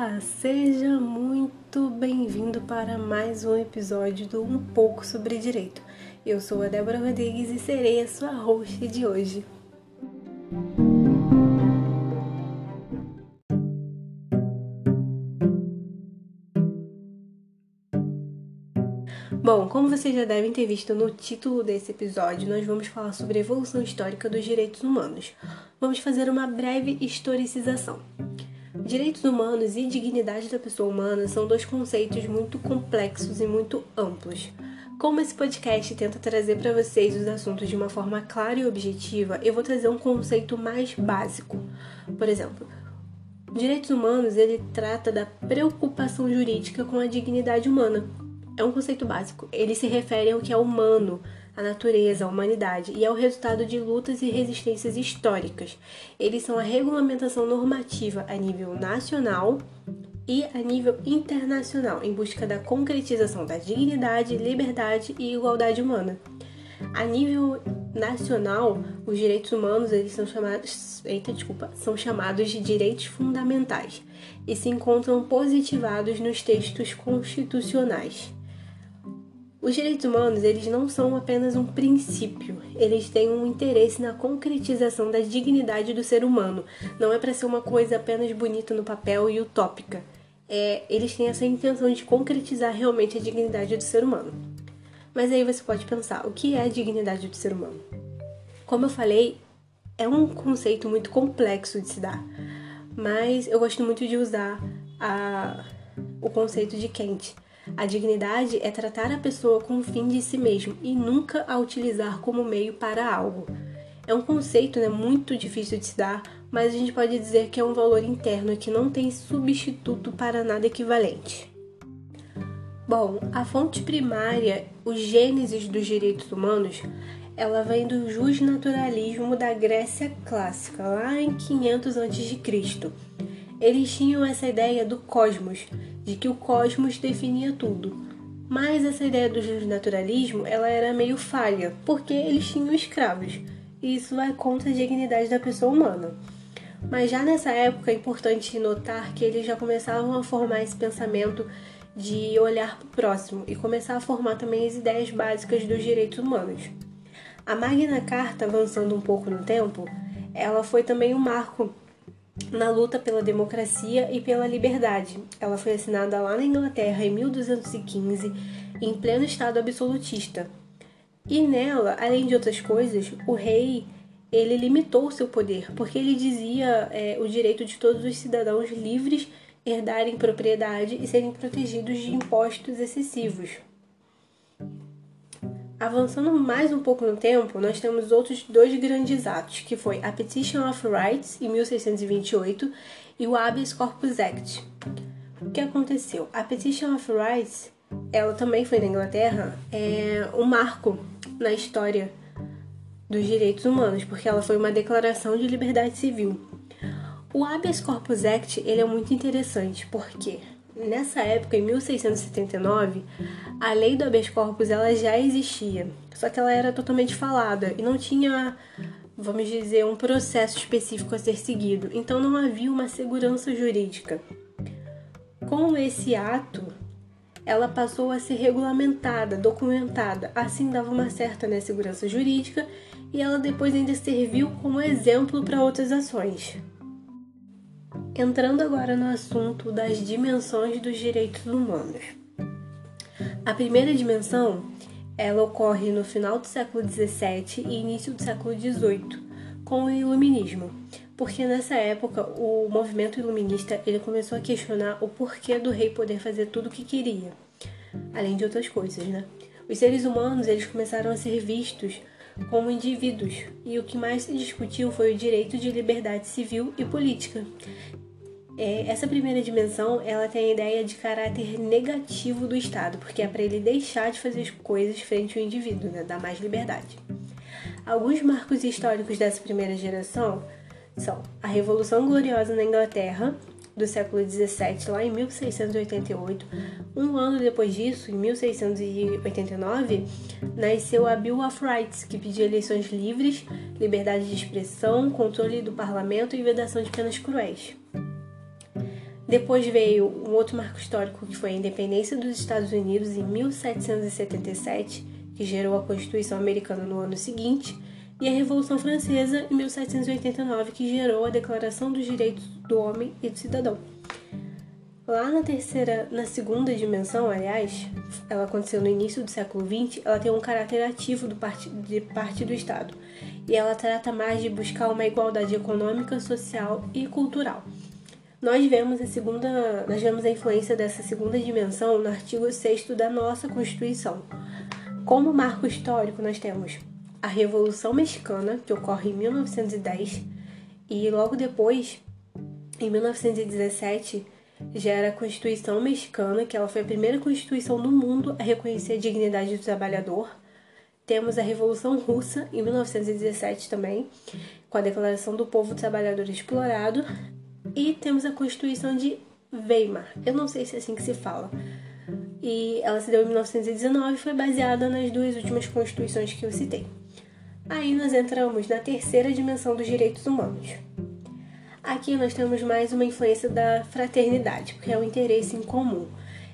Olá, seja muito bem-vindo para mais um episódio do Um Pouco sobre Direito. Eu sou a Débora Rodrigues e serei a sua host de hoje. Bom, como vocês já devem ter visto no título desse episódio, nós vamos falar sobre a evolução histórica dos direitos humanos. Vamos fazer uma breve historicização. Direitos humanos e dignidade da pessoa humana são dois conceitos muito complexos e muito amplos. Como esse podcast tenta trazer para vocês os assuntos de uma forma clara e objetiva, eu vou trazer um conceito mais básico. Por exemplo, direitos humanos ele trata da preocupação jurídica com a dignidade humana. É um conceito básico. Ele se refere ao que é humano, a natureza, a humanidade e é o resultado de lutas e resistências históricas. Eles são a regulamentação normativa a nível nacional e a nível internacional, em busca da concretização da dignidade, liberdade e igualdade humana. A nível nacional, os direitos humanos eles são chamados, eita, desculpa, são chamados de direitos fundamentais e se encontram positivados nos textos constitucionais. Os direitos humanos, eles não são apenas um princípio, eles têm um interesse na concretização da dignidade do ser humano. Não é para ser uma coisa apenas bonita no papel e utópica. É, eles têm essa intenção de concretizar realmente a dignidade do ser humano. Mas aí você pode pensar, o que é a dignidade do ser humano? Como eu falei, é um conceito muito complexo de se dar, mas eu gosto muito de usar a, o conceito de Kant a dignidade é tratar a pessoa com o fim de si mesmo e nunca a utilizar como meio para algo. É um conceito né, muito difícil de se dar, mas a gente pode dizer que é um valor interno que não tem substituto para nada equivalente. Bom, a fonte primária, o gênesis dos direitos humanos, ela vem do justnaturalismo da Grécia clássica, lá em 500 a.C. Eles tinham essa ideia do cosmos, de que o cosmos definia tudo. Mas essa ideia do naturalismo ela era meio falha, porque eles tinham escravos, e isso vai contra a dignidade da pessoa humana. Mas já nessa época é importante notar que eles já começavam a formar esse pensamento de olhar para o próximo e começar a formar também as ideias básicas dos direitos humanos. A Magna Carta, avançando um pouco no tempo, ela foi também um marco na luta pela democracia e pela liberdade. Ela foi assinada lá na Inglaterra em 1215, em pleno estado absolutista. E nela, além de outras coisas, o rei ele limitou seu poder, porque ele dizia é, o direito de todos os cidadãos livres herdarem propriedade e serem protegidos de impostos excessivos. Avançando mais um pouco no tempo, nós temos outros dois grandes atos, que foi a Petition of Rights, em 1628, e o Habeas Corpus Act. O que aconteceu? A Petition of Rights, ela também foi na Inglaterra, é um marco na história dos direitos humanos, porque ela foi uma declaração de liberdade civil. O Habeas Corpus Act ele é muito interessante, porque nessa época, em 1679, a lei do habeas corpus ela já existia, só que ela era totalmente falada e não tinha, vamos dizer, um processo específico a ser seguido. Então não havia uma segurança jurídica. Com esse ato, ela passou a ser regulamentada, documentada. Assim dava uma certa né, segurança jurídica e ela depois ainda serviu como exemplo para outras ações. Entrando agora no assunto das dimensões dos direitos humanos. A primeira dimensão, ela ocorre no final do século XVII e início do século XVIII, com o Iluminismo, porque nessa época o movimento iluminista ele começou a questionar o porquê do rei poder fazer tudo o que queria, além de outras coisas, né? Os seres humanos eles começaram a ser vistos como indivíduos, e o que mais se discutiu foi o direito de liberdade civil e política, essa primeira dimensão, ela tem a ideia de caráter negativo do Estado, porque é para ele deixar de fazer as coisas frente ao indivíduo, né, dar mais liberdade. Alguns marcos históricos dessa primeira geração são a Revolução Gloriosa na Inglaterra, do século XVII, lá em 1688. Um ano depois disso, em 1689, nasceu a Bill of Rights, que pedia eleições livres, liberdade de expressão, controle do parlamento e vedação de penas cruéis. Depois veio um outro marco histórico que foi a independência dos Estados Unidos em 1777, que gerou a Constituição Americana no ano seguinte, e a Revolução Francesa em 1789, que gerou a Declaração dos Direitos do Homem e do Cidadão. Lá na terceira, na segunda dimensão, aliás, ela aconteceu no início do século XX, ela tem um caráter ativo do de parte do Estado e ela trata mais de buscar uma igualdade econômica, social e cultural. Nós vemos a segunda, nós vemos a influência dessa segunda dimensão no artigo 6 da nossa Constituição. Como marco histórico, nós temos a Revolução Mexicana, que ocorre em 1910, e logo depois, em 1917, gera a Constituição Mexicana, que ela foi a primeira constituição do mundo a reconhecer a dignidade do trabalhador. Temos a Revolução Russa, em 1917 também, com a Declaração do Povo Trabalhador Explorado, e temos a Constituição de Weimar. Eu não sei se é assim que se fala. E ela se deu em 1919 e foi baseada nas duas últimas constituições que eu citei. Aí nós entramos na terceira dimensão dos direitos humanos. Aqui nós temos mais uma influência da fraternidade, porque é o interesse em comum.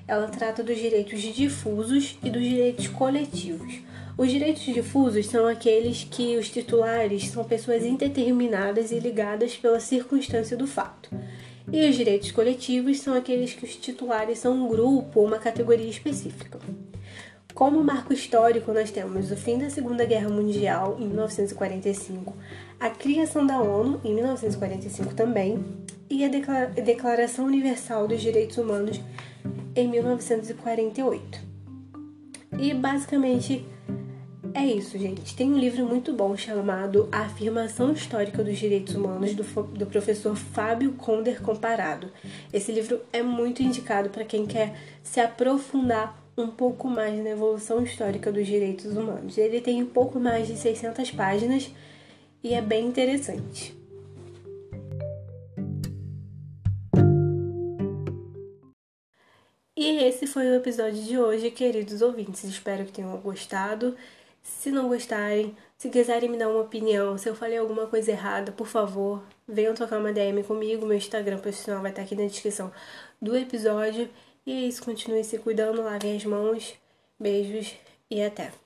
Ela trata dos direitos difusos e dos direitos coletivos. Os direitos difusos são aqueles que os titulares são pessoas indeterminadas e ligadas pela circunstância do fato. E os direitos coletivos são aqueles que os titulares são um grupo ou uma categoria específica. Como marco histórico, nós temos o fim da Segunda Guerra Mundial em 1945, a criação da ONU em 1945 também, e a Declaração Universal dos Direitos Humanos em 1948. E basicamente é isso, gente. Tem um livro muito bom chamado A Afirmação Histórica dos Direitos Humanos, do, do professor Fábio Conder Comparado. Esse livro é muito indicado para quem quer se aprofundar um pouco mais na evolução histórica dos direitos humanos. Ele tem um pouco mais de 600 páginas e é bem interessante. E esse foi o episódio de hoje, queridos ouvintes. Espero que tenham gostado. Se não gostarem, se quiserem me dar uma opinião, se eu falei alguma coisa errada, por favor, venham trocar uma DM comigo. Meu Instagram profissional vai estar aqui na descrição do episódio. E é isso, continue se cuidando, lavem as mãos. Beijos e até!